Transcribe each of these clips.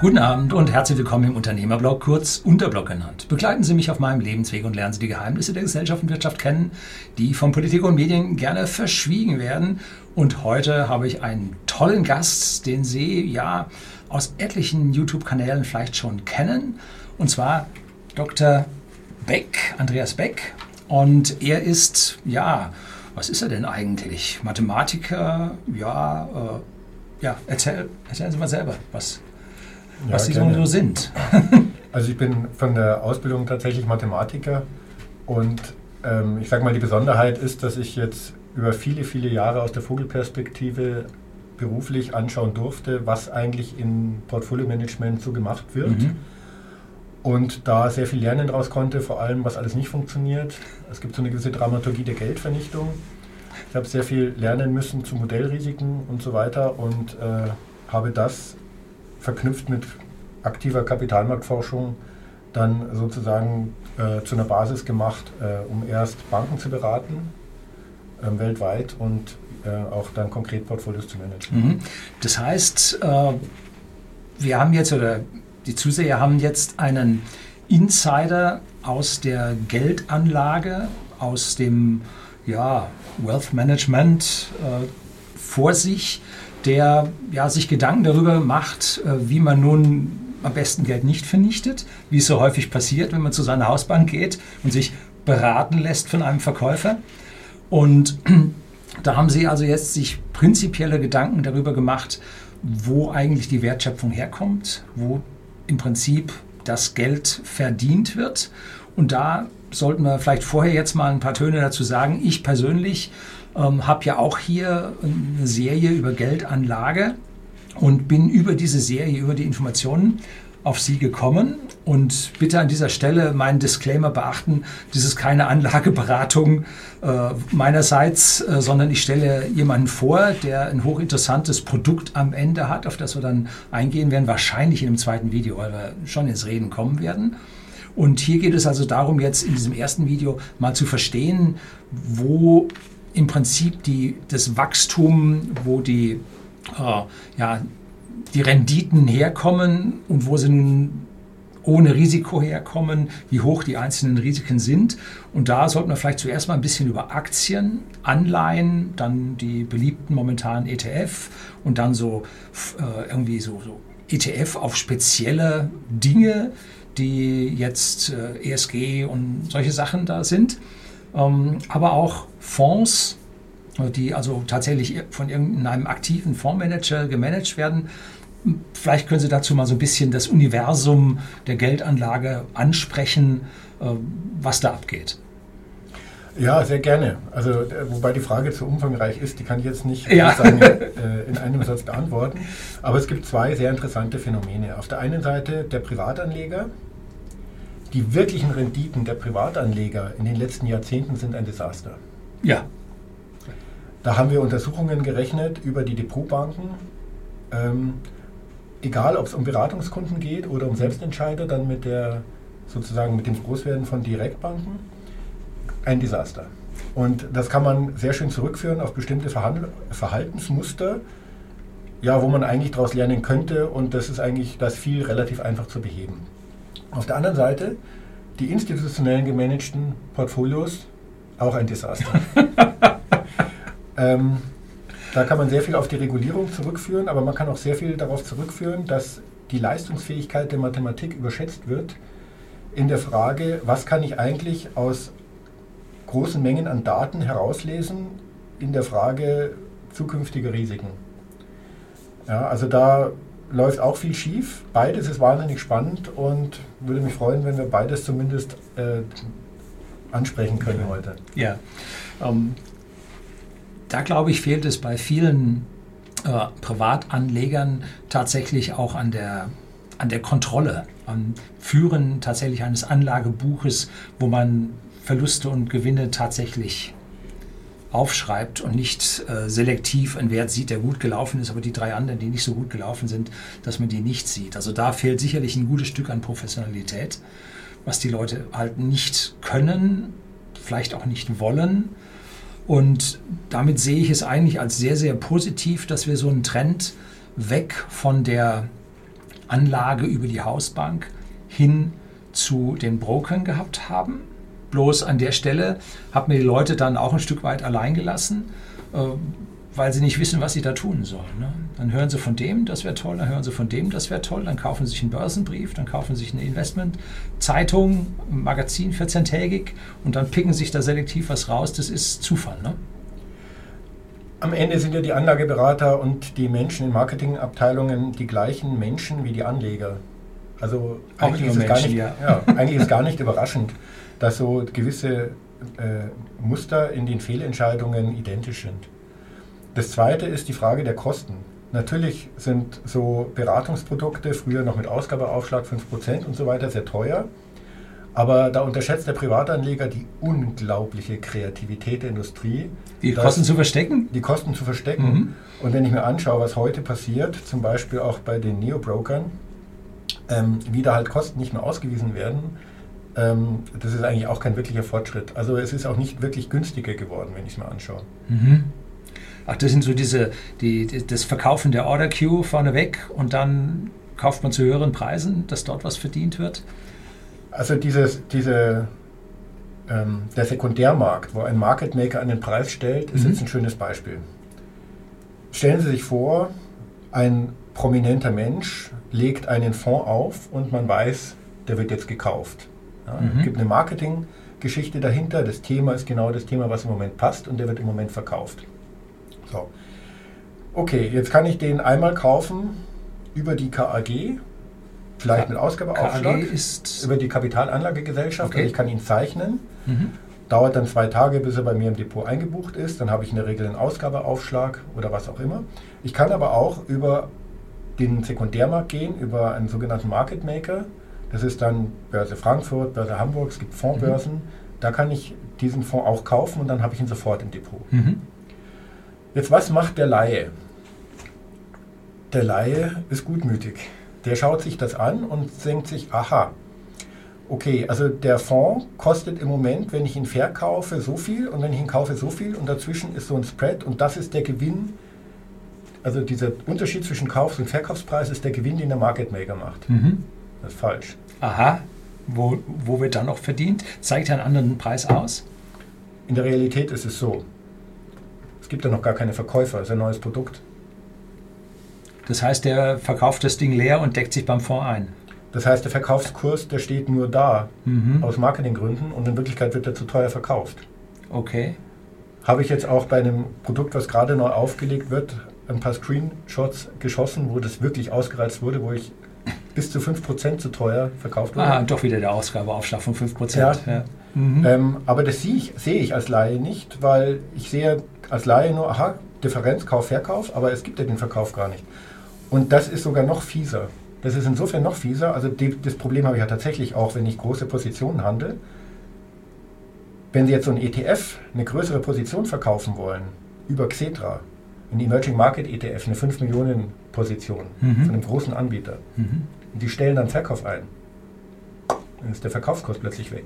Guten Abend und herzlich willkommen im Unternehmerblog, kurz Unterblog genannt. Begleiten Sie mich auf meinem Lebensweg und lernen Sie die Geheimnisse der Gesellschaft und Wirtschaft kennen, die von Politik und Medien gerne verschwiegen werden. Und heute habe ich einen tollen Gast, den Sie ja aus etlichen YouTube-Kanälen vielleicht schon kennen. Und zwar Dr. Beck, Andreas Beck. Und er ist, ja, was ist er denn eigentlich? Mathematiker, ja, äh, ja, erzähl, erzählen Sie mal selber, was ja, was die gerne. so sind. also ich bin von der Ausbildung tatsächlich Mathematiker und ähm, ich sage mal, die Besonderheit ist, dass ich jetzt über viele, viele Jahre aus der Vogelperspektive beruflich anschauen durfte, was eigentlich in Portfolio-Management so gemacht wird. Mhm. Und da sehr viel lernen daraus konnte, vor allem was alles nicht funktioniert. Es gibt so eine gewisse Dramaturgie der Geldvernichtung. Ich habe sehr viel lernen müssen zu Modellrisiken und so weiter und äh, habe das verknüpft mit aktiver Kapitalmarktforschung dann sozusagen äh, zu einer Basis gemacht, äh, um erst Banken zu beraten, äh, weltweit und äh, auch dann konkret Portfolios zu managen. Mhm. Das heißt, äh, wir haben jetzt oder die Zuseher haben jetzt einen Insider aus der Geldanlage, aus dem ja, Wealth Management äh, vor sich der ja, sich Gedanken darüber macht, äh, wie man nun am besten Geld nicht vernichtet, wie es so häufig passiert, wenn man zu seiner Hausbank geht und sich beraten lässt von einem Verkäufer. Und da haben sie also jetzt sich prinzipielle Gedanken darüber gemacht, wo eigentlich die Wertschöpfung herkommt, wo im Prinzip das Geld verdient wird. Und da sollten wir vielleicht vorher jetzt mal ein paar Töne dazu sagen. Ich persönlich ähm, habe ja auch hier eine Serie über Geldanlage und bin über diese Serie, über die Informationen auf Sie gekommen. Und bitte an dieser Stelle meinen Disclaimer beachten, das ist keine Anlageberatung äh, meinerseits, äh, sondern ich stelle jemanden vor, der ein hochinteressantes Produkt am Ende hat, auf das wir dann eingehen werden, wahrscheinlich in einem zweiten Video, weil wir schon ins Reden kommen werden. Und hier geht es also darum, jetzt in diesem ersten Video mal zu verstehen, wo im Prinzip die, das Wachstum, wo die, äh, ja, die Renditen herkommen und wo sie nun ohne Risiko herkommen, wie hoch die einzelnen Risiken sind. Und da sollten wir vielleicht zuerst mal ein bisschen über Aktien, Anleihen, dann die beliebten momentanen ETF und dann so äh, irgendwie so, so ETF auf spezielle Dinge, die jetzt äh, ESG und solche Sachen da sind ähm, aber auch Fonds, die also tatsächlich von irgendeinem aktiven Fondsmanager gemanagt werden. Vielleicht können Sie dazu mal so ein bisschen das Universum der Geldanlage ansprechen, äh, was da abgeht. Ja, sehr gerne. Also, äh, wobei die Frage zu umfangreich ist, die kann ich jetzt nicht ja. sagen, äh, in einem Satz beantworten. Aber es gibt zwei sehr interessante Phänomene. Auf der einen Seite der Privatanleger, die wirklichen Renditen der Privatanleger in den letzten Jahrzehnten sind ein Desaster. Ja. Da haben wir Untersuchungen gerechnet über die Depotbanken. Ähm, egal, ob es um Beratungskunden geht oder um Selbstentscheider, dann mit der sozusagen mit dem Großwerden von Direktbanken. Ein Desaster. Und das kann man sehr schön zurückführen auf bestimmte Verhandl Verhaltensmuster, ja, wo man eigentlich daraus lernen könnte und das ist eigentlich das viel relativ einfach zu beheben. Auf der anderen Seite die institutionellen gemanagten Portfolios, auch ein Desaster. ähm, da kann man sehr viel auf die Regulierung zurückführen, aber man kann auch sehr viel darauf zurückführen, dass die Leistungsfähigkeit der Mathematik überschätzt wird in der Frage, was kann ich eigentlich aus großen Mengen an Daten herauslesen in der Frage zukünftiger Risiken. Ja, also da läuft auch viel schief. Beides ist wahnsinnig spannend und würde mich freuen, wenn wir beides zumindest äh, ansprechen können heute. Ja, ähm, da glaube ich, fehlt es bei vielen äh, Privatanlegern tatsächlich auch an der, an der Kontrolle, am Führen tatsächlich eines Anlagebuches, wo man Verluste und Gewinne tatsächlich aufschreibt und nicht äh, selektiv einen Wert sieht, der gut gelaufen ist, aber die drei anderen, die nicht so gut gelaufen sind, dass man die nicht sieht. Also da fehlt sicherlich ein gutes Stück an Professionalität, was die Leute halt nicht können, vielleicht auch nicht wollen. Und damit sehe ich es eigentlich als sehr, sehr positiv, dass wir so einen Trend weg von der Anlage über die Hausbank hin zu den Brokern gehabt haben. Bloß an der Stelle hat mir die Leute dann auch ein Stück weit allein gelassen, äh, weil sie nicht wissen, was sie da tun sollen. Ne? Dann hören sie von dem, das wäre toll, dann hören sie von dem, das wäre toll, dann kaufen sie sich einen Börsenbrief, dann kaufen sie sich eine Investmentzeitung, ein Magazin 14-tägig und dann picken sich da selektiv was raus. Das ist Zufall. Ne? Am Ende sind ja die Anlageberater und die Menschen in Marketingabteilungen die gleichen Menschen wie die Anleger. Also eigentlich ist, Menschen, nicht, ja. Ja, eigentlich ist gar nicht überraschend, dass so gewisse äh, Muster in den Fehlentscheidungen identisch sind. Das zweite ist die Frage der Kosten. Natürlich sind so Beratungsprodukte, früher noch mit Ausgabeaufschlag 5% und so weiter, sehr teuer. Aber da unterschätzt der Privatanleger die unglaubliche Kreativität der Industrie. Die Kosten zu verstecken? Die Kosten zu verstecken. Mhm. Und wenn ich mir anschaue, was heute passiert, zum Beispiel auch bei den Neo-Brokern, ähm, wie da halt Kosten nicht mehr ausgewiesen werden, ähm, das ist eigentlich auch kein wirklicher Fortschritt. Also es ist auch nicht wirklich günstiger geworden, wenn ich es mir anschaue. Mhm. Ach, das sind so diese, die, das Verkaufen der Order Queue vorneweg und dann kauft man zu höheren Preisen, dass dort was verdient wird? Also dieses, diese, ähm, der Sekundärmarkt, wo ein Market Maker einen Preis stellt, ist mhm. jetzt ein schönes Beispiel. Stellen Sie sich vor, ein prominenter Mensch legt einen Fonds auf und man weiß, der wird jetzt gekauft. Ja, mhm. Es gibt eine Marketinggeschichte dahinter, das Thema ist genau das Thema, was im Moment passt und der wird im Moment verkauft. So. Okay, jetzt kann ich den einmal kaufen über die KAG, vielleicht mit Ausgabeaufschlag, über die Kapitalanlagegesellschaft. Okay. ich kann ihn zeichnen. Mhm. Dauert dann zwei Tage, bis er bei mir im Depot eingebucht ist. Dann habe ich in der Regel einen Ausgabeaufschlag oder was auch immer. Ich kann aber auch über den Sekundärmarkt gehen, über einen sogenannten Market Maker. Das ist dann Börse Frankfurt, Börse Hamburg, es gibt Fondsbörsen. Mhm. Da kann ich diesen Fonds auch kaufen und dann habe ich ihn sofort im Depot. Mhm. Jetzt, was macht der Laie? Der Laie ist gutmütig. Der schaut sich das an und denkt sich, aha, okay, also der Fonds kostet im Moment, wenn ich ihn verkaufe, so viel und wenn ich ihn kaufe, so viel und dazwischen ist so ein Spread und das ist der Gewinn, also dieser Unterschied zwischen Kaufs- und Verkaufspreis ist der Gewinn, den der Market Maker macht. Mhm. Das ist falsch. Aha, wo, wo wird dann noch verdient? Zeigt er einen anderen Preis aus? In der Realität ist es so, gibt ja noch gar keine Verkäufer, es ist ein neues Produkt. Das heißt, der verkauft das Ding leer und deckt sich beim Fonds ein. Das heißt, der Verkaufskurs, der steht nur da, mhm. aus Marketinggründen, und in Wirklichkeit wird er zu teuer verkauft. Okay. Habe ich jetzt auch bei einem Produkt, was gerade neu aufgelegt wird, ein paar Screenshots geschossen, wo das wirklich ausgereizt wurde, wo ich bis zu 5% zu teuer verkauft wurde. Ah, doch wieder der Ausgabeaufschlag von 5%. Ja. ja. Mhm. Ähm, aber das sehe ich, sehe ich als Laie nicht, weil ich sehe als Laie nur, aha, Differenz, Kauf, Verkauf, aber es gibt ja den Verkauf gar nicht. Und das ist sogar noch fieser. Das ist insofern noch fieser. Also die, das Problem habe ich ja tatsächlich auch, wenn ich große Positionen handle. Wenn Sie jetzt so ein ETF, eine größere Position verkaufen wollen, über Xetra, ein Emerging Market ETF, eine 5 Millionen Position mhm. von einem großen Anbieter, mhm. und die stellen dann Verkauf ein, dann ist der Verkaufskurs plötzlich weg.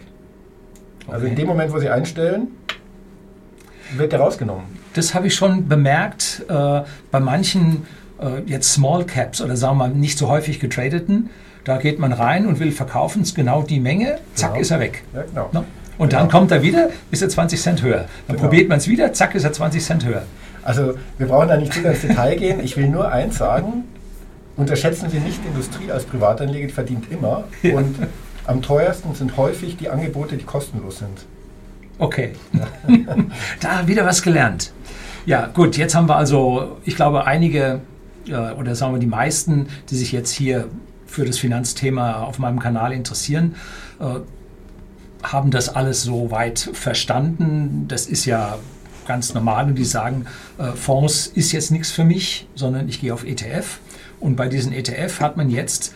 Okay. Also in dem Moment, wo Sie einstellen, wird der rausgenommen. Das habe ich schon bemerkt äh, bei manchen äh, jetzt Small Caps oder sagen wir mal nicht so häufig getradeten. Da geht man rein und will verkaufen, ist genau die Menge, zack, genau. ist er weg. Ja, genau. No? Und genau. dann kommt er wieder, ist er 20 Cent höher. Dann genau. probiert man es wieder, zack, ist er 20 Cent höher. Also wir brauchen da nicht zu ins Detail gehen. Ich will nur eins sagen, unterschätzen Sie nicht die Industrie als Privatanleger, die verdient immer. Und am teuersten sind häufig die Angebote, die kostenlos sind. Okay. da wieder was gelernt. Ja, gut, jetzt haben wir also, ich glaube, einige äh, oder sagen wir die meisten, die sich jetzt hier für das Finanzthema auf meinem Kanal interessieren, äh, haben das alles so weit verstanden. Das ist ja ganz normal und die sagen, äh, Fonds ist jetzt nichts für mich, sondern ich gehe auf ETF. Und bei diesen ETF hat man jetzt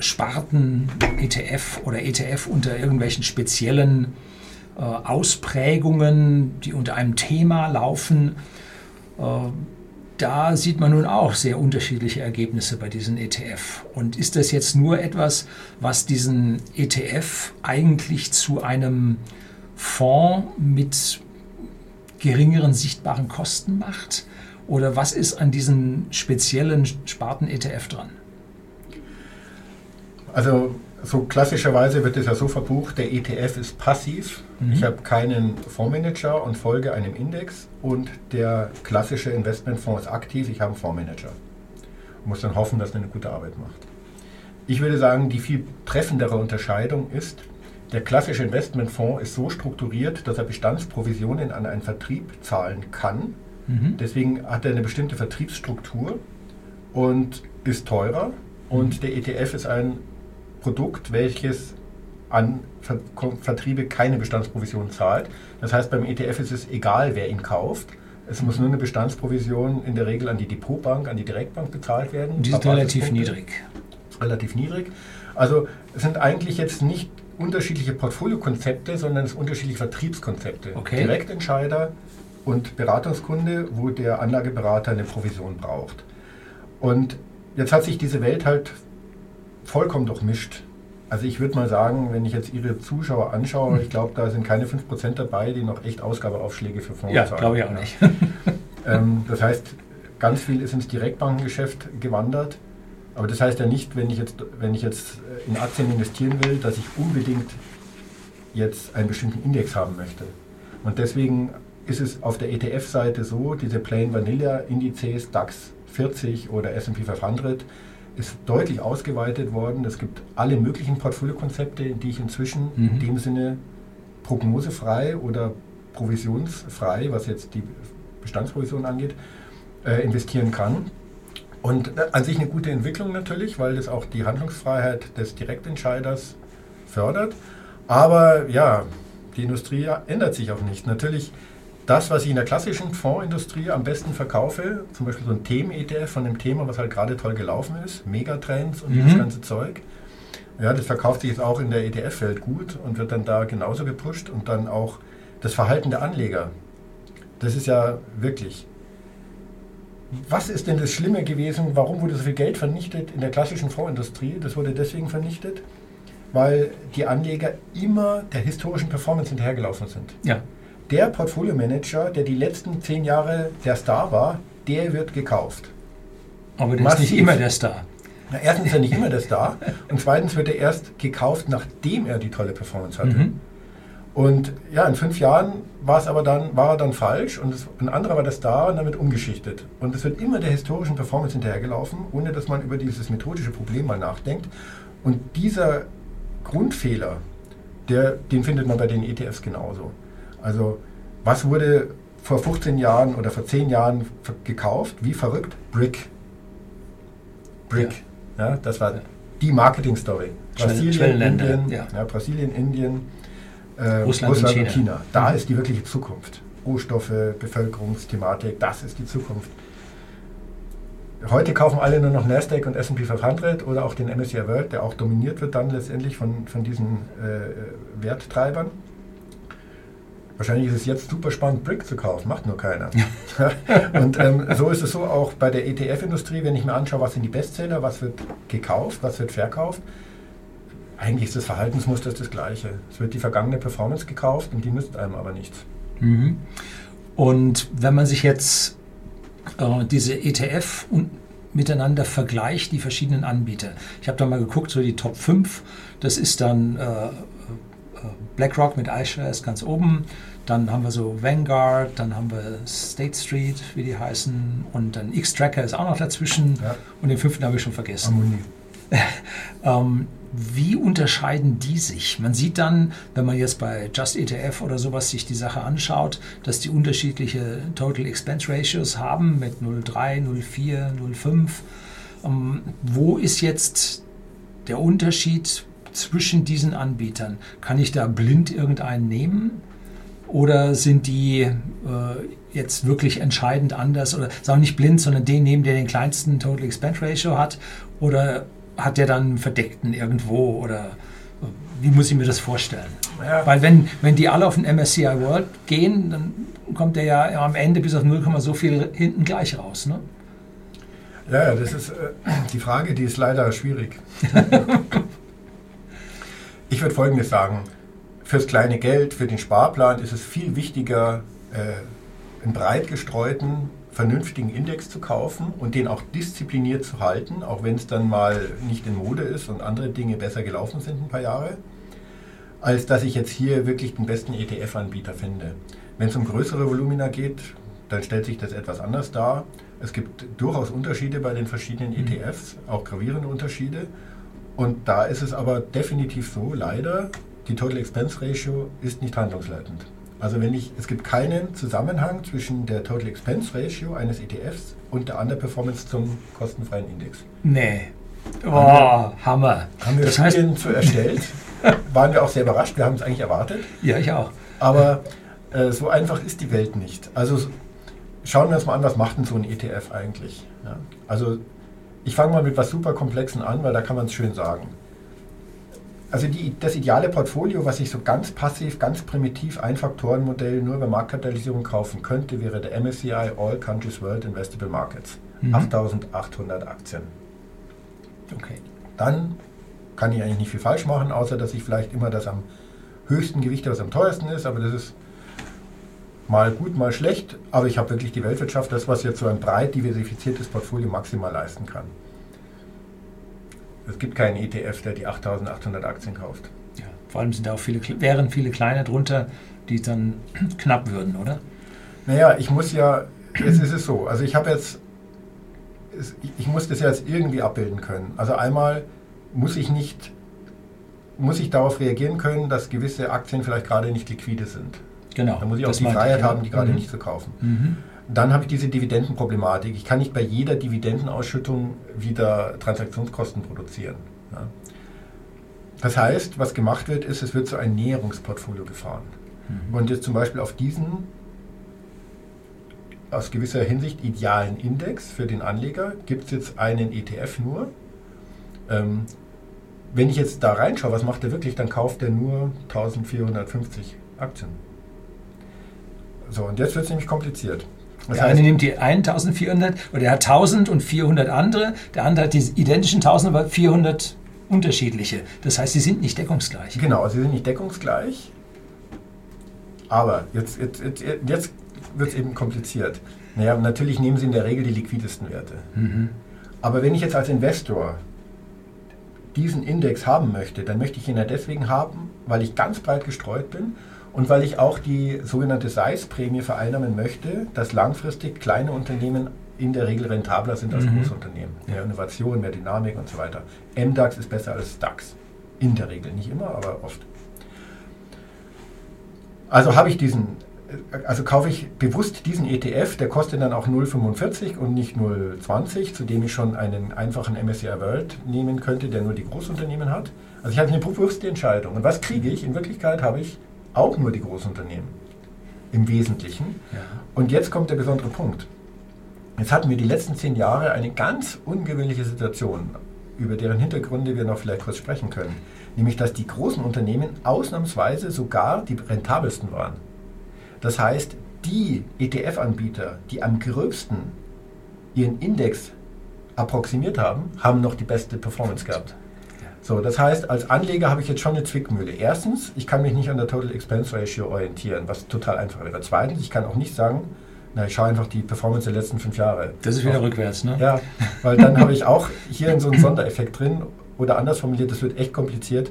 Sparten ETF oder ETF unter irgendwelchen speziellen Ausprägungen, die unter einem Thema laufen. Äh, da sieht man nun auch sehr unterschiedliche Ergebnisse bei diesen ETF. Und ist das jetzt nur etwas, was diesen ETF eigentlich zu einem Fonds mit geringeren sichtbaren Kosten macht? Oder was ist an diesen speziellen Sparten-ETF dran? Also so klassischerweise wird es ja so verbucht, der ETF ist passiv. Mhm. Ich habe keinen Fondsmanager und folge einem Index und der klassische Investmentfonds ist aktiv, ich habe einen Fondsmanager. Und muss dann hoffen, dass er eine gute Arbeit macht. Ich würde sagen, die viel treffendere Unterscheidung ist, der klassische Investmentfonds ist so strukturiert, dass er Bestandsprovisionen an einen Vertrieb zahlen kann. Mhm. Deswegen hat er eine bestimmte Vertriebsstruktur und ist teurer. Und mhm. der ETF ist ein Produkt, welches an Ver Vertriebe keine Bestandsprovision zahlt. Das heißt, beim ETF ist es egal, wer ihn kauft. Es muss nur eine Bestandsprovision in der Regel an die Depotbank, an die Direktbank bezahlt werden. Die ist relativ niedrig. Relativ niedrig. Also es sind eigentlich jetzt nicht unterschiedliche Portfoliokonzepte, sondern es sind unterschiedliche Vertriebskonzepte. Okay. Direktentscheider und Beratungskunde, wo der Anlageberater eine Provision braucht. Und jetzt hat sich diese Welt halt vollkommen durchmischt. Also ich würde mal sagen, wenn ich jetzt Ihre Zuschauer anschaue, hm. ich glaube, da sind keine 5% dabei, die noch echt Ausgabeaufschläge für Fonds ja, zahlen. Ja, glaube ich auch nicht. ähm, das heißt, ganz viel ist ins Direktbankengeschäft gewandert. Aber das heißt ja nicht, wenn ich jetzt, wenn ich jetzt in Aktien investieren will, dass ich unbedingt jetzt einen bestimmten Index haben möchte. Und deswegen ist es auf der ETF-Seite so, diese Plain Vanilla Indizes DAX 40 oder S&P 500 ist deutlich ausgeweitet worden. Es gibt alle möglichen Portfoliokonzepte, die ich inzwischen mhm. in dem Sinne prognosefrei oder provisionsfrei, was jetzt die Bestandsprovision angeht, äh, investieren kann. Und äh, an sich eine gute Entwicklung natürlich, weil das auch die Handlungsfreiheit des Direktentscheiders fördert. Aber ja, die Industrie ändert sich auch nicht. Natürlich das, was ich in der klassischen Fondsindustrie am besten verkaufe, zum Beispiel so ein Themen-ETF von dem Thema, was halt gerade toll gelaufen ist, Megatrends und mhm. dieses ganze Zeug. Ja, das verkauft sich jetzt auch in der ETF-Welt gut und wird dann da genauso gepusht und dann auch das Verhalten der Anleger. Das ist ja wirklich. Was ist denn das Schlimme gewesen? Warum wurde so viel Geld vernichtet in der klassischen Fondsindustrie? Das wurde deswegen vernichtet, weil die Anleger immer der historischen Performance hinterhergelaufen sind. Ja der Portfolio-Manager, der die letzten zehn Jahre der Star war, der wird gekauft. Aber der Massiv. ist nicht immer der Star. Na, erstens ist er nicht immer der Star und zweitens wird er erst gekauft, nachdem er die tolle Performance hatte. Mhm. Und ja, in fünf Jahren war es aber dann, war er dann falsch und es, ein anderer war der Star und damit umgeschichtet. Und es wird immer der historischen Performance hinterhergelaufen, ohne dass man über dieses methodische Problem mal nachdenkt. Und dieser Grundfehler, der, den findet man bei den ETFs genauso. Also was wurde vor 15 Jahren oder vor 10 Jahren gekauft? Wie verrückt? Brick. Brick. Ja. ja das war die Marketing-Story. Brasilien, Indien, ja. ja. Brasilien, Indien, äh, Russland, Russland, und China. China. Da mhm. ist die wirkliche Zukunft. Rohstoffe, Bevölkerungsthematik, das ist die Zukunft. Heute kaufen alle nur noch Nasdaq und S&P 500 oder auch den MSCI World, der auch dominiert wird dann letztendlich von, von diesen äh, Werttreibern. Wahrscheinlich ist es jetzt super spannend, Brick zu kaufen, macht nur keiner. und ähm, so ist es so auch bei der ETF-Industrie, wenn ich mir anschaue, was sind die Bestseller, was wird gekauft, was wird verkauft. Eigentlich ist das Verhaltensmuster das gleiche. Es wird die vergangene Performance gekauft und die nützt einem aber nichts. Mhm. Und wenn man sich jetzt äh, diese ETF und miteinander vergleicht, die verschiedenen Anbieter. Ich habe da mal geguckt, so die Top 5, das ist dann äh, äh BlackRock mit iShares ganz oben, dann haben wir so Vanguard, dann haben wir State Street, wie die heißen, und dann X-Tracker ist auch noch dazwischen. Ja. Und den fünften habe ich schon vergessen. ähm, wie unterscheiden die sich? Man sieht dann, wenn man jetzt bei Just ETF oder sowas sich die Sache anschaut, dass die unterschiedliche Total Expense Ratios haben mit 0,3, 0,4, 0,5. Ähm, wo ist jetzt der Unterschied zwischen diesen Anbietern? Kann ich da blind irgendeinen nehmen? Oder sind die äh, jetzt wirklich entscheidend anders? Oder sagen nicht blind, sondern den nehmen, der den kleinsten Total Expense Ratio hat? Oder hat der dann einen Verdeckten irgendwo? Oder äh, wie muss ich mir das vorstellen? Ja. Weil wenn, wenn die alle auf den MSCI World gehen, dann kommt der ja am Ende bis auf 0, so viel hinten gleich raus. Ne? Ja, das ist äh, die Frage, die ist leider schwierig. ich würde Folgendes sagen fürs kleine Geld, für den Sparplan ist es viel wichtiger, äh, einen breit gestreuten vernünftigen Index zu kaufen und den auch diszipliniert zu halten, auch wenn es dann mal nicht in Mode ist und andere Dinge besser gelaufen sind ein paar Jahre, als dass ich jetzt hier wirklich den besten ETF-Anbieter finde. Wenn es um größere Volumina geht, dann stellt sich das etwas anders dar. Es gibt durchaus Unterschiede bei den verschiedenen mhm. ETFs, auch gravierende Unterschiede. Und da ist es aber definitiv so, leider, die Total Expense Ratio ist nicht handlungsleitend. Also wenn ich, es gibt keinen Zusammenhang zwischen der Total Expense Ratio eines ETFs und der Underperformance zum kostenfreien Index. Nee. Oh, haben wir, Hammer. Haben wir das Studien heißt, zu erstellt. Waren wir auch sehr überrascht. Wir haben es eigentlich erwartet. Ja, ich auch. Aber äh, so einfach ist die Welt nicht. Also schauen wir uns mal an, was macht denn so ein ETF eigentlich? Ja? Also ich fange mal mit was super Komplexen an, weil da kann man es schön sagen. Also die, das ideale Portfolio, was ich so ganz passiv, ganz primitiv ein Faktorenmodell nur über Marktkapitalisierung kaufen könnte, wäre der MSCI All Countries World Investable Markets. Mhm. 8800 Aktien. Okay. Dann kann ich eigentlich nicht viel falsch machen, außer dass ich vielleicht immer das am höchsten Gewicht, was am teuersten ist, aber das ist mal gut, mal schlecht, aber ich habe wirklich die Weltwirtschaft, das, was jetzt so ein breit diversifiziertes Portfolio maximal leisten kann. Es gibt keinen ETF, der die 8800 Aktien kauft. Ja, vor allem sind da auch viele, wären viele kleine drunter, die dann knapp würden, oder? Naja, ich muss ja, jetzt ist es so, also ich habe jetzt, ich muss das jetzt irgendwie abbilden können. Also einmal muss ich nicht, muss ich darauf reagieren können, dass gewisse Aktien vielleicht gerade nicht liquide sind. Genau. Da muss ich auch die Freiheit ich, ja. haben, die gerade mhm. nicht zu kaufen. Mhm. Dann habe ich diese Dividendenproblematik. Ich kann nicht bei jeder Dividendenausschüttung wieder Transaktionskosten produzieren. Ja. Das heißt, was gemacht wird, ist, es wird so ein Näherungsportfolio gefahren. Mhm. Und jetzt zum Beispiel auf diesen aus gewisser Hinsicht idealen Index für den Anleger gibt es jetzt einen ETF nur. Ähm, wenn ich jetzt da reinschaue, was macht er wirklich, dann kauft er nur 1450 Aktien. So, und jetzt wird es nämlich kompliziert. Das der heißt, eine nimmt die 1400 oder er hat 1400 andere, der andere hat die identischen 1000, aber 400 unterschiedliche. Das heißt, sie sind nicht deckungsgleich. Genau, sie sind nicht deckungsgleich. Aber jetzt, jetzt, jetzt, jetzt wird es eben kompliziert. Naja, natürlich nehmen sie in der Regel die liquidesten Werte. Mhm. Aber wenn ich jetzt als Investor diesen Index haben möchte, dann möchte ich ihn ja deswegen haben, weil ich ganz breit gestreut bin und weil ich auch die sogenannte Size-Prämie vereinnahmen möchte, dass langfristig kleine Unternehmen in der Regel rentabler sind als mhm. Großunternehmen. Mehr Innovation, mehr Dynamik und so weiter. MDAX ist besser als DAX. In der Regel, nicht immer, aber oft. Also habe ich diesen, also kaufe ich bewusst diesen ETF, der kostet dann auch 0,45 und nicht 0,20, zu dem ich schon einen einfachen MSCI World nehmen könnte, der nur die Großunternehmen hat. Also ich habe eine bewusste Entscheidung. Und was kriege ich? In Wirklichkeit habe ich auch nur die Großunternehmen im Wesentlichen. Ja. Und jetzt kommt der besondere Punkt. Jetzt hatten wir die letzten zehn Jahre eine ganz ungewöhnliche Situation, über deren Hintergründe wir noch vielleicht kurz sprechen können. Nämlich, dass die großen Unternehmen ausnahmsweise sogar die rentabelsten waren. Das heißt, die ETF-Anbieter, die am gröbsten ihren Index approximiert haben, haben noch die beste Performance gehabt. So, das heißt, als Anleger habe ich jetzt schon eine Zwickmühle. Erstens, ich kann mich nicht an der Total Expense Ratio orientieren, was total einfach wäre. Zweitens, ich kann auch nicht sagen, na, ich schaue einfach die Performance der letzten fünf Jahre. Das ist wieder auf. rückwärts, ne? Ja, weil dann habe ich auch hier so einen Sondereffekt drin. Oder anders formuliert, das wird echt kompliziert.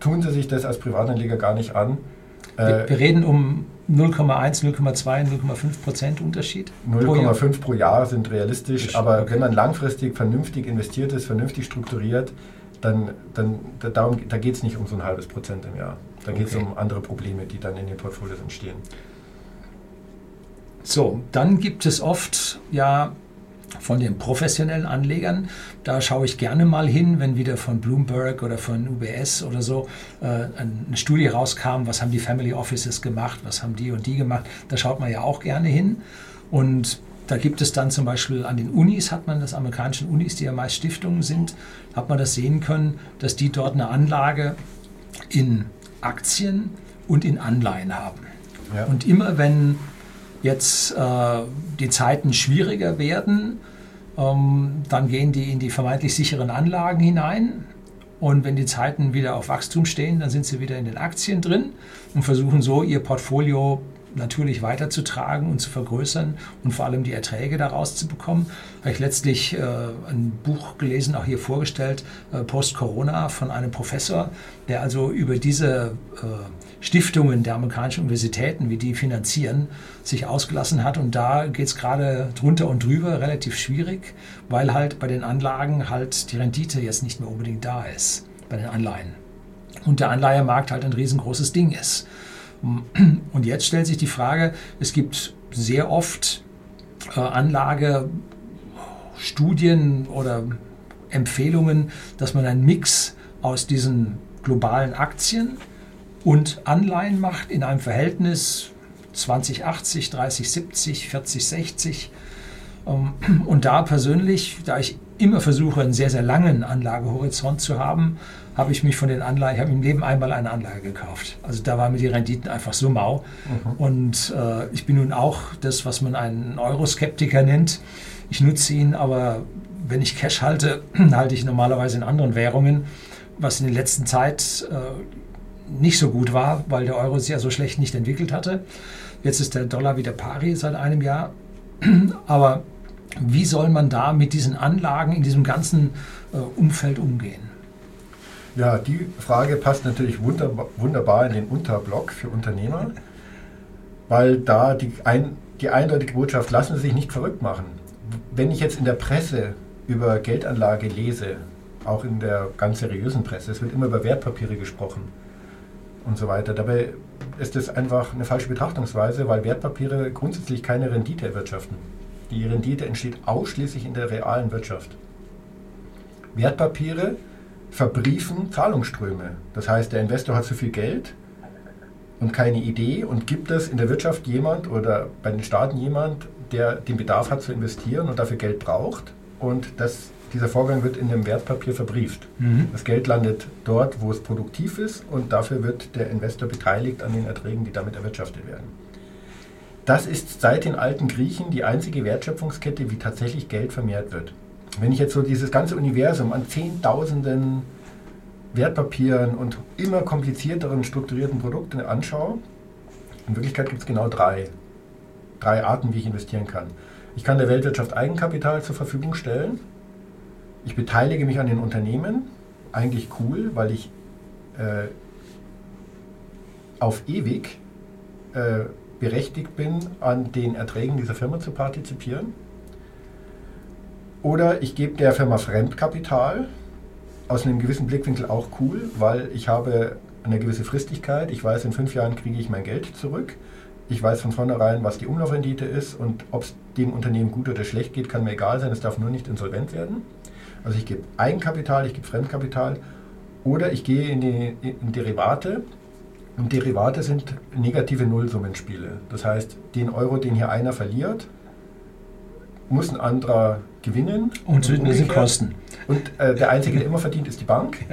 Tun Sie sich das als Privatanleger gar nicht an. Wir, wir reden um 0,1, 0,2, 0,5 Prozent Unterschied? 0,5 pro Jahr sind realistisch, aber okay. wenn man langfristig vernünftig investiert ist, vernünftig strukturiert, dann, dann darum, da geht es nicht um so ein halbes Prozent im Jahr. Da geht es okay. um andere Probleme, die dann in den Portfolios entstehen. So, dann gibt es oft ja von den professionellen Anlegern, da schaue ich gerne mal hin, wenn wieder von Bloomberg oder von UBS oder so äh, eine Studie rauskam, was haben die Family Offices gemacht, was haben die und die gemacht, da schaut man ja auch gerne hin. Und da gibt es dann zum Beispiel an den Unis, hat man das amerikanischen Unis, die ja meist Stiftungen sind, hat man das sehen können, dass die dort eine Anlage in Aktien und in Anleihen haben. Ja. Und immer wenn jetzt äh, die Zeiten schwieriger werden, ähm, dann gehen die in die vermeintlich sicheren Anlagen hinein. Und wenn die Zeiten wieder auf Wachstum stehen, dann sind sie wieder in den Aktien drin und versuchen so ihr Portfolio natürlich weiterzutragen und zu vergrößern und vor allem die Erträge daraus zu bekommen. Habe ich letztlich äh, ein Buch gelesen, auch hier vorgestellt, äh, Post-Corona von einem Professor, der also über diese äh, Stiftungen der amerikanischen Universitäten, wie die finanzieren, sich ausgelassen hat. Und da geht es gerade drunter und drüber relativ schwierig, weil halt bei den Anlagen halt die Rendite jetzt nicht mehr unbedingt da ist, bei den Anleihen. Und der Anleihemarkt halt ein riesengroßes Ding ist. Und jetzt stellt sich die Frage, es gibt sehr oft äh, Anlagestudien oder Empfehlungen, dass man einen Mix aus diesen globalen Aktien und Anleihen macht in einem Verhältnis 20, 80, 30, 70, 40, 60. Und da persönlich, da ich immer versuche, einen sehr, sehr langen Anlagehorizont zu haben, habe ich mich von den Anleihen, ich habe im Leben einmal eine Anlage gekauft. Also da waren mir die Renditen einfach so mau. Mhm. Und äh, ich bin nun auch das, was man einen Euroskeptiker nennt. Ich nutze ihn, aber wenn ich Cash halte, halte ich normalerweise in anderen Währungen, was in der letzten Zeit äh, nicht so gut war, weil der Euro sich ja so schlecht nicht entwickelt hatte. Jetzt ist der Dollar wieder pari seit einem Jahr. Aber wie soll man da mit diesen Anlagen in diesem ganzen äh, Umfeld umgehen? Ja, die Frage passt natürlich wunderbar, wunderbar in den Unterblock für Unternehmer, weil da die, ein, die eindeutige Botschaft, lassen Sie sich nicht verrückt machen. Wenn ich jetzt in der Presse über Geldanlage lese, auch in der ganz seriösen Presse, es wird immer über Wertpapiere gesprochen und so weiter. Dabei ist es einfach eine falsche Betrachtungsweise, weil Wertpapiere grundsätzlich keine Rendite erwirtschaften. Die Rendite entsteht ausschließlich in der realen Wirtschaft. Wertpapiere verbriefen Zahlungsströme. Das heißt, der Investor hat zu viel Geld und keine Idee und gibt es in der Wirtschaft jemand oder bei den Staaten jemand, der den Bedarf hat zu investieren und dafür Geld braucht und das dieser Vorgang wird in dem Wertpapier verbrieft. Mhm. Das Geld landet dort, wo es produktiv ist und dafür wird der Investor beteiligt an den Erträgen, die damit erwirtschaftet werden. Das ist seit den alten Griechen die einzige Wertschöpfungskette, wie tatsächlich Geld vermehrt wird. Wenn ich jetzt so dieses ganze Universum an Zehntausenden Wertpapieren und immer komplizierteren strukturierten Produkten anschaue, in Wirklichkeit gibt es genau drei. Drei Arten, wie ich investieren kann. Ich kann der Weltwirtschaft Eigenkapital zur Verfügung stellen. Ich beteilige mich an den Unternehmen, eigentlich cool, weil ich äh, auf ewig äh, berechtigt bin, an den Erträgen dieser Firma zu partizipieren. Oder ich gebe der Firma Fremdkapital, aus einem gewissen Blickwinkel auch cool, weil ich habe eine gewisse Fristigkeit. Ich weiß, in fünf Jahren kriege ich mein Geld zurück. Ich weiß von vornherein, was die Umlaufrendite ist und ob es dem Unternehmen gut oder schlecht geht, kann mir egal sein. Es darf nur nicht insolvent werden. Also ich gebe Eigenkapital, ich gebe Fremdkapital oder ich gehe in die in Derivate. Und Derivate sind negative Nullsummenspiele. Das heißt, den Euro, den hier einer verliert, muss ein anderer gewinnen. Und, und sind Kosten. Und äh, der Einzige, der immer verdient, ist die Bank.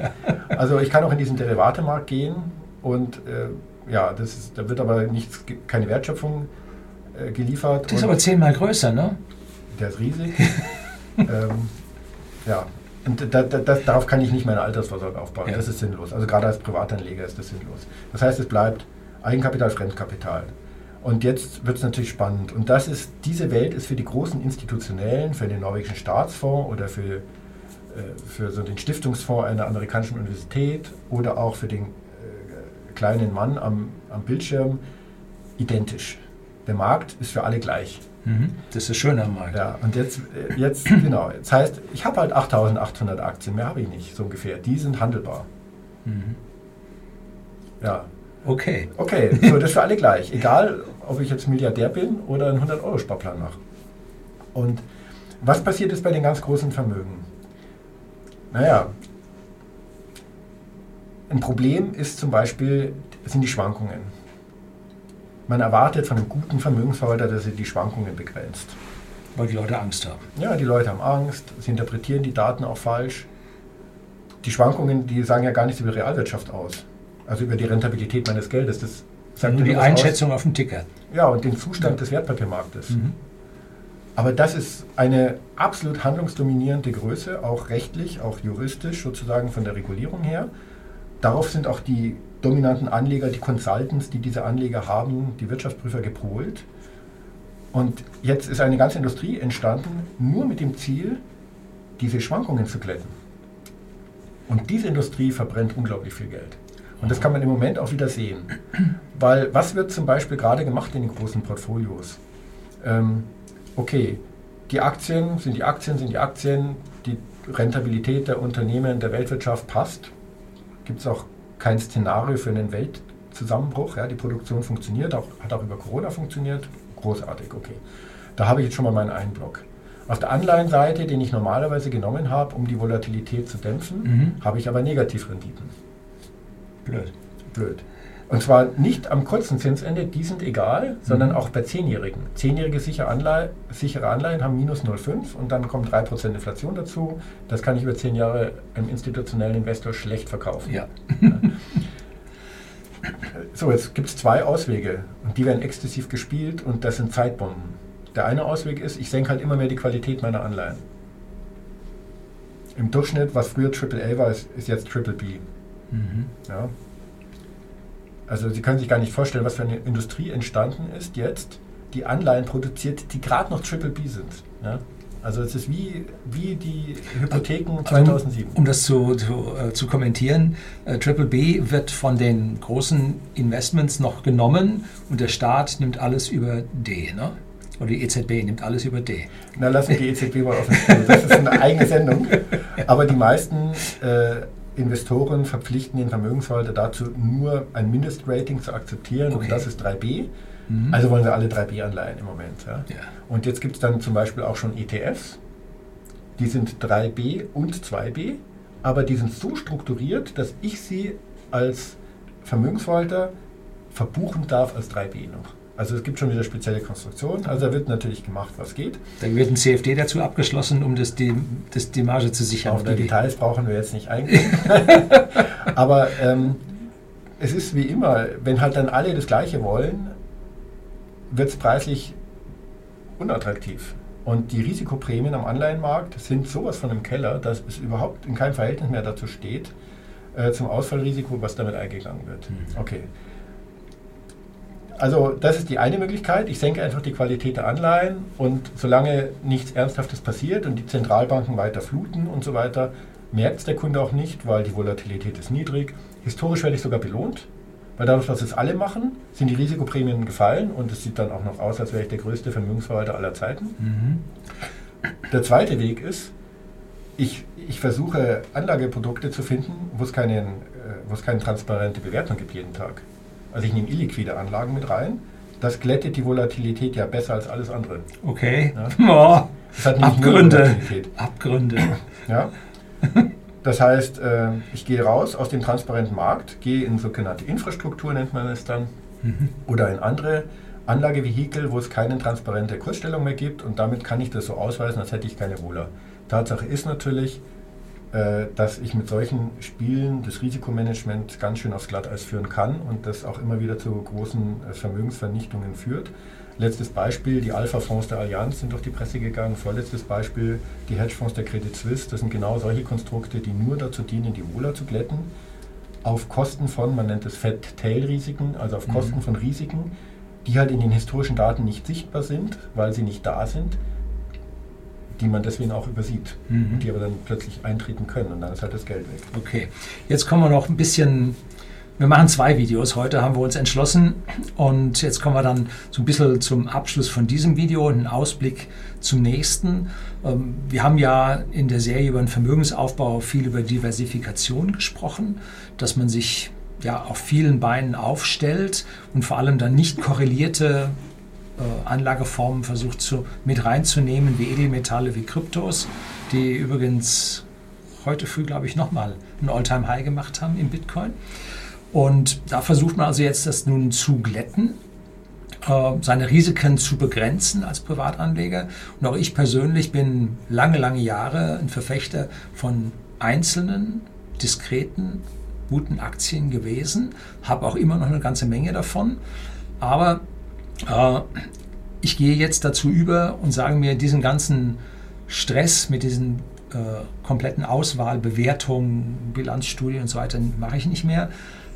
Also ich kann auch in diesen Derivatemarkt gehen und äh, ja, das ist, da wird aber nichts, keine Wertschöpfung äh, geliefert. Das ist aber zehnmal größer, ne? Der ist riesig. ähm, ja, und da, da, das, darauf kann ich nicht meine Altersvorsorge aufbauen. Ja. Das ist sinnlos. Also gerade als Privatanleger ist das sinnlos. Das heißt, es bleibt Eigenkapital, Fremdkapital. Und jetzt wird es natürlich spannend. Und das ist, diese Welt ist für die großen Institutionellen, für den norwegischen Staatsfonds oder für, äh, für so den Stiftungsfonds einer amerikanischen Universität oder auch für den äh, kleinen Mann am, am Bildschirm identisch. Der Markt ist für alle gleich. Mhm. Das ist schön am Markt. Ja, und jetzt, äh, jetzt genau, das heißt, ich habe halt 8800 Aktien, mehr habe ich nicht, so ungefähr. Die sind handelbar. Mhm. Ja. Okay. Okay, so das ist für alle gleich. Egal, ob ich jetzt Milliardär bin oder einen 100-Euro-Sparplan mache. Und was passiert jetzt bei den ganz großen Vermögen? Naja, ein Problem ist zum Beispiel, sind die Schwankungen. Man erwartet von einem guten Vermögensverwalter, dass er die Schwankungen begrenzt. Weil die Leute Angst haben. Ja, die Leute haben Angst, sie interpretieren die Daten auch falsch. Die Schwankungen, die sagen ja gar nichts über die Realwirtschaft aus. Also über die Rentabilität meines Geldes. Das sagt nur die Einschätzung aus. auf dem Ticker. Ja, und den Zustand ja. des Wertpapiermarktes. Mhm. Aber das ist eine absolut handlungsdominierende Größe, auch rechtlich, auch juristisch sozusagen von der Regulierung her. Darauf sind auch die dominanten Anleger, die Consultants, die diese Anleger haben, die Wirtschaftsprüfer gepolt. Und jetzt ist eine ganze Industrie entstanden, nur mit dem Ziel, diese Schwankungen zu glätten. Und diese Industrie verbrennt unglaublich viel Geld. Und das kann man im Moment auch wieder sehen. Weil was wird zum Beispiel gerade gemacht in den großen Portfolios? Ähm, okay, die Aktien sind die Aktien, sind die Aktien, die Rentabilität der Unternehmen, der Weltwirtschaft passt. Gibt es auch kein Szenario für einen Weltzusammenbruch. Ja, die Produktion funktioniert, auch, hat auch über Corona funktioniert. Großartig, okay. Da habe ich jetzt schon mal meinen Einblock. Auf der Anleihenseite, den ich normalerweise genommen habe, um die Volatilität zu dämpfen, mhm. habe ich aber Negativrenditen. Blöd. Blöd. Und zwar nicht am kurzen Zinsende, die sind egal, sondern mhm. auch bei Zehnjährigen. Zehnjährige sichere, Anleihe, sichere Anleihen haben minus 0,5 und dann kommt 3% Inflation dazu. Das kann ich über zehn Jahre einem institutionellen Investor schlecht verkaufen. Ja. so, jetzt gibt es zwei Auswege und die werden exzessiv gespielt und das sind Zeitbomben. Der eine Ausweg ist, ich senke halt immer mehr die Qualität meiner Anleihen. Im Durchschnitt, was früher AAA war, ist, ist jetzt Triple B. Mhm. Ja. Also Sie können sich gar nicht vorstellen, was für eine Industrie entstanden ist jetzt, die Anleihen produziert, die gerade noch Triple B sind. Ja. Also es ist wie, wie die Hypotheken 2007. Um, um das zu, zu, äh, zu kommentieren, äh, Triple B wird von den großen Investments noch genommen und der Staat nimmt alles über D. Ne? Oder die EZB nimmt alles über D. Na, lassen wir die EZB mal offen. Das ist eine eigene Sendung. Aber die meisten äh, Investoren verpflichten den Vermögensverwalter dazu, nur ein Mindestrating zu akzeptieren okay. und das ist 3b. Mhm. Also wollen sie alle 3b-Anleihen im Moment. Ja? ja. Und jetzt gibt es dann zum Beispiel auch schon ETFs, die sind 3b und 2b, aber die sind so strukturiert, dass ich sie als Vermögensverwalter verbuchen darf als 3b noch. Also es gibt schon wieder spezielle Konstruktionen. Also da wird natürlich gemacht, was geht. Da wird ein CFD dazu abgeschlossen, um das, die, das, die Marge zu sichern. Auf die Details brauchen wir jetzt nicht eingehen. Aber ähm, es ist wie immer, wenn halt dann alle das Gleiche wollen, wird es preislich unattraktiv. Und die Risikoprämien am Anleihenmarkt sind sowas von im Keller, dass es überhaupt in keinem Verhältnis mehr dazu steht, äh, zum Ausfallrisiko, was damit eingegangen wird. Mhm. Okay. Also das ist die eine Möglichkeit. Ich senke einfach die Qualität der Anleihen und solange nichts Ernsthaftes passiert und die Zentralbanken weiter fluten und so weiter, merkt es der Kunde auch nicht, weil die Volatilität ist niedrig. Historisch werde ich sogar belohnt, weil dadurch, dass es alle machen, sind die Risikoprämien gefallen und es sieht dann auch noch aus, als wäre ich der größte Vermögensverwalter aller Zeiten. Mhm. Der zweite Weg ist, ich, ich versuche Anlageprodukte zu finden, wo es, äh, wo es keine transparente Bewertung gibt jeden Tag. Also ich nehme illiquide Anlagen mit rein. Das glättet die Volatilität ja besser als alles andere. Okay. Ja? Oh, Abgründe. Abgründe. Ja. Das heißt, äh, ich gehe raus aus dem transparenten Markt, gehe in sogenannte Infrastruktur, nennt man es dann, mhm. oder in andere Anlagevehikel, wo es keine transparente Kursstellung mehr gibt und damit kann ich das so ausweisen, als hätte ich keine Wohler. Tatsache ist natürlich, dass ich mit solchen Spielen das Risikomanagement ganz schön aufs Glatteis führen kann und das auch immer wieder zu großen äh, Vermögensvernichtungen führt. Letztes Beispiel, die Alpha-Fonds der Allianz sind durch die Presse gegangen. Vorletztes Beispiel, die Hedgefonds der Credit Suisse. Das sind genau solche Konstrukte, die nur dazu dienen, die Wohler zu glätten. Auf Kosten von, man nennt es Fat-Tail-Risiken, also auf Kosten mhm. von Risiken, die halt in den historischen Daten nicht sichtbar sind, weil sie nicht da sind die man deswegen auch übersieht, mhm. die aber dann plötzlich eintreten können und dann ist halt das Geld weg. Okay, jetzt kommen wir noch ein bisschen, wir machen zwei Videos heute, haben wir uns entschlossen und jetzt kommen wir dann so ein bisschen zum Abschluss von diesem Video und einen Ausblick zum nächsten. Ähm, wir haben ja in der Serie über den Vermögensaufbau viel über Diversifikation gesprochen, dass man sich ja auf vielen Beinen aufstellt und vor allem dann nicht korrelierte äh, Anlageformen versucht zu, mit reinzunehmen, wie Edelmetalle, wie Kryptos, die übrigens heute früh, glaube ich, nochmal ein All-Time-High gemacht haben im Bitcoin. Und da versucht man also jetzt das nun zu glätten, äh, seine Risiken zu begrenzen als Privatanleger. Und auch ich persönlich bin lange, lange Jahre ein Verfechter von einzelnen, diskreten, guten Aktien gewesen, habe auch immer noch eine ganze Menge davon. Aber ich gehe jetzt dazu über und sage mir, diesen ganzen Stress mit diesen äh, kompletten Auswahl, Bewertungen, Bilanzstudien und so weiter mache ich nicht mehr.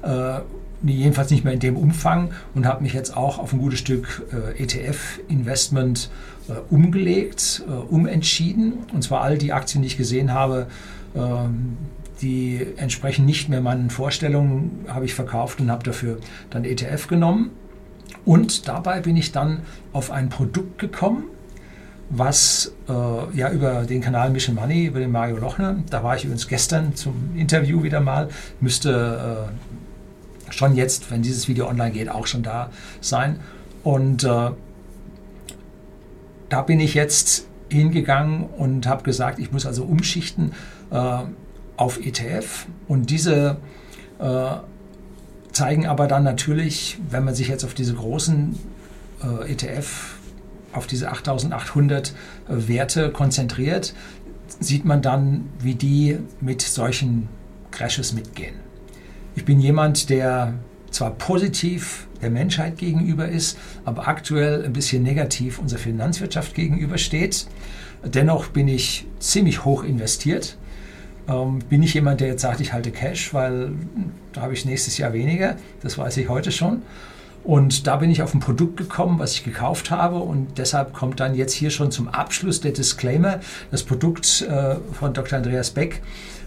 Äh, jedenfalls nicht mehr in dem Umfang und habe mich jetzt auch auf ein gutes Stück äh, ETF-Investment äh, umgelegt, äh, umentschieden. Und zwar all die Aktien, die ich gesehen habe, ähm, die entsprechen nicht mehr meinen Vorstellungen, habe ich verkauft und habe dafür dann ETF genommen. Und dabei bin ich dann auf ein Produkt gekommen, was äh, ja über den Kanal Mission Money, über den Mario Lochner, da war ich übrigens gestern zum Interview wieder mal, müsste äh, schon jetzt, wenn dieses Video online geht, auch schon da sein. Und äh, da bin ich jetzt hingegangen und habe gesagt, ich muss also umschichten äh, auf ETF. Und diese äh, zeigen aber dann natürlich, wenn man sich jetzt auf diese großen äh, ETF, auf diese 8800 äh, Werte konzentriert, sieht man dann, wie die mit solchen Crashes mitgehen. Ich bin jemand, der zwar positiv der Menschheit gegenüber ist, aber aktuell ein bisschen negativ unserer Finanzwirtschaft gegenüber steht. Dennoch bin ich ziemlich hoch investiert. Ähm, bin ich jemand, der jetzt sagt, ich halte Cash, weil da habe ich nächstes Jahr weniger. Das weiß ich heute schon. Und da bin ich auf ein Produkt gekommen, was ich gekauft habe. Und deshalb kommt dann jetzt hier schon zum Abschluss der Disclaimer. Das Produkt äh, von Dr. Andreas Beck,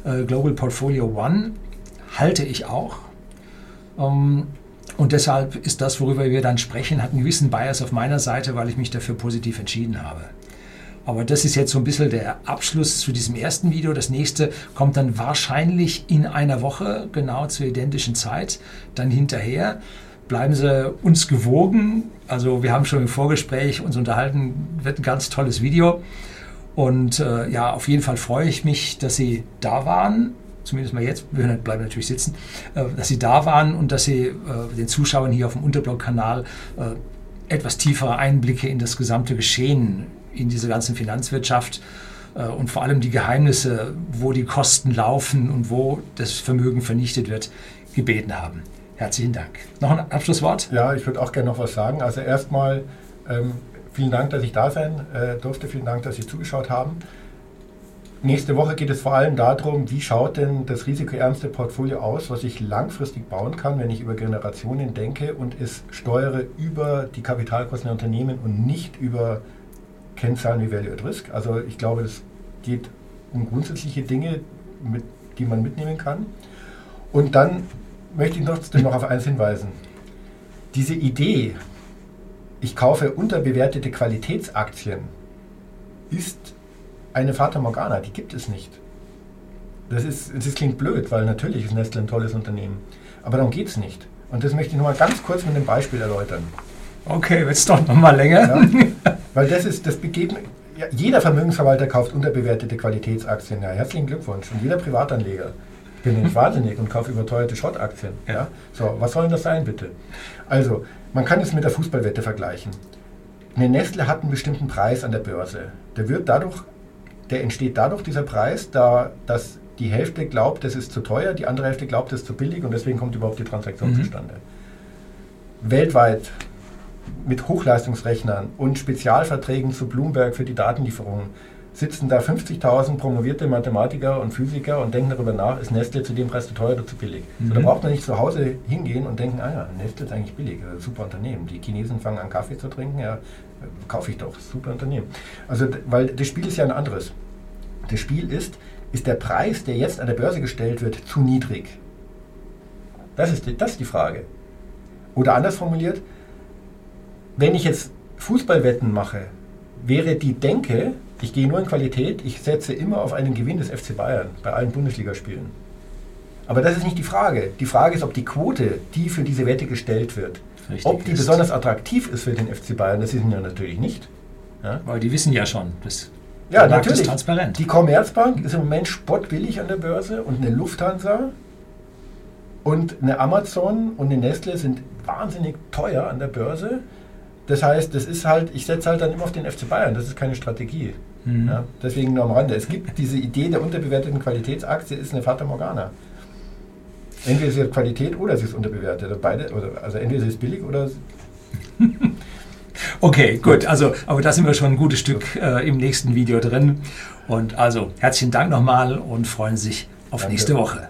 äh, Global Portfolio One, halte ich auch. Ähm, und deshalb ist das, worüber wir dann sprechen, hat einen gewissen Bias auf meiner Seite, weil ich mich dafür positiv entschieden habe. Aber das ist jetzt so ein bisschen der Abschluss zu diesem ersten Video. Das nächste kommt dann wahrscheinlich in einer Woche, genau zur identischen Zeit, dann hinterher. Bleiben Sie uns gewogen. Also wir haben schon im Vorgespräch uns unterhalten, wird ein ganz tolles Video. Und äh, ja, auf jeden Fall freue ich mich, dass Sie da waren zumindest mal jetzt, wir bleiben natürlich sitzen, äh, dass Sie da waren und dass Sie äh, den Zuschauern hier auf dem Unterblog-Kanal äh, etwas tiefere Einblicke in das gesamte Geschehen in dieser ganzen Finanzwirtschaft und vor allem die Geheimnisse, wo die Kosten laufen und wo das Vermögen vernichtet wird, gebeten haben. Herzlichen Dank. Noch ein Abschlusswort? Ja, ich würde auch gerne noch was sagen. Also erstmal ähm, vielen Dank, dass ich da sein äh, durfte. Vielen Dank, dass Sie zugeschaut haben. Nächste Woche geht es vor allem darum, wie schaut denn das risikoärmste Portfolio aus, was ich langfristig bauen kann, wenn ich über Generationen denke und es steuere über die Kapitalkosten der Unternehmen und nicht über Kennzahlen wie Value at Risk. Also ich glaube, es geht um grundsätzliche Dinge, mit, die man mitnehmen kann. Und dann möchte ich trotzdem noch auf eins hinweisen. Diese Idee, ich kaufe unterbewertete Qualitätsaktien, ist eine Fata Morgana, die gibt es nicht. Das, ist, das klingt blöd, weil natürlich ist Nestle ein tolles Unternehmen. Aber darum geht es nicht. Und das möchte ich nochmal ganz kurz mit einem Beispiel erläutern. Okay, wird es doch nochmal länger. Ja, weil das ist, das begeht, ja, jeder Vermögensverwalter kauft unterbewertete Qualitätsaktien. Ja, herzlichen Glückwunsch. Und jeder Privatanleger. Ich bin nicht wahnsinnig und kaufe überteuerte Schrottaktien. Ja. So, was soll denn das sein, bitte? Also, man kann es mit der Fußballwette vergleichen. Eine Nestle hat einen bestimmten Preis an der Börse. Der wird dadurch der entsteht dadurch, dieser Preis, da, dass die Hälfte glaubt, das ist zu teuer, die andere Hälfte glaubt, das ist zu billig und deswegen kommt überhaupt die Transaktion mhm. zustande. Weltweit mit Hochleistungsrechnern und Spezialverträgen zu Bloomberg für die Datenlieferung sitzen da 50.000 promovierte Mathematiker und Physiker und denken darüber nach, ist Nestle zu dem Preis zu teuer oder zu billig. Mhm. So, da braucht man nicht zu Hause hingehen und denken, ah ja, Nestle ist eigentlich billig, super Unternehmen. Die Chinesen fangen an Kaffee zu trinken, ja, kaufe ich doch, super Unternehmen. Also, weil das Spiel ist ja ein anderes. Das Spiel ist, ist der Preis, der jetzt an der Börse gestellt wird, zu niedrig? Das ist die, das ist die Frage. Oder anders formuliert, wenn ich jetzt Fußballwetten mache, wäre die Denke, ich gehe nur in Qualität, ich setze immer auf einen Gewinn des FC Bayern bei allen Bundesligaspielen. Aber das ist nicht die Frage. Die Frage ist, ob die Quote, die für diese Wette gestellt wird, Richtig ob die ist. besonders attraktiv ist für den FC Bayern, das ist ja natürlich nicht. Ja? Weil die wissen ja schon, das ja, natürlich. Ist transparent. Die Commerzbank ist im Moment spottbillig an der Börse und eine Lufthansa und eine Amazon und eine Nestle sind wahnsinnig teuer an der Börse. Das heißt, das ist halt, ich setze halt dann immer auf den FC Bayern, das ist keine Strategie. Mhm. Ja, deswegen nur am Rande. Es gibt diese Idee der unterbewerteten Qualitätsaktie, ist eine Fata Morgana. Entweder sie hat Qualität oder sie ist unterbewertet. Oder beide, oder, also entweder sie ist billig oder. okay, gut. Also, aber da sind wir schon ein gutes Stück äh, im nächsten Video drin. Und also herzlichen Dank nochmal und freuen sich auf Danke. nächste Woche.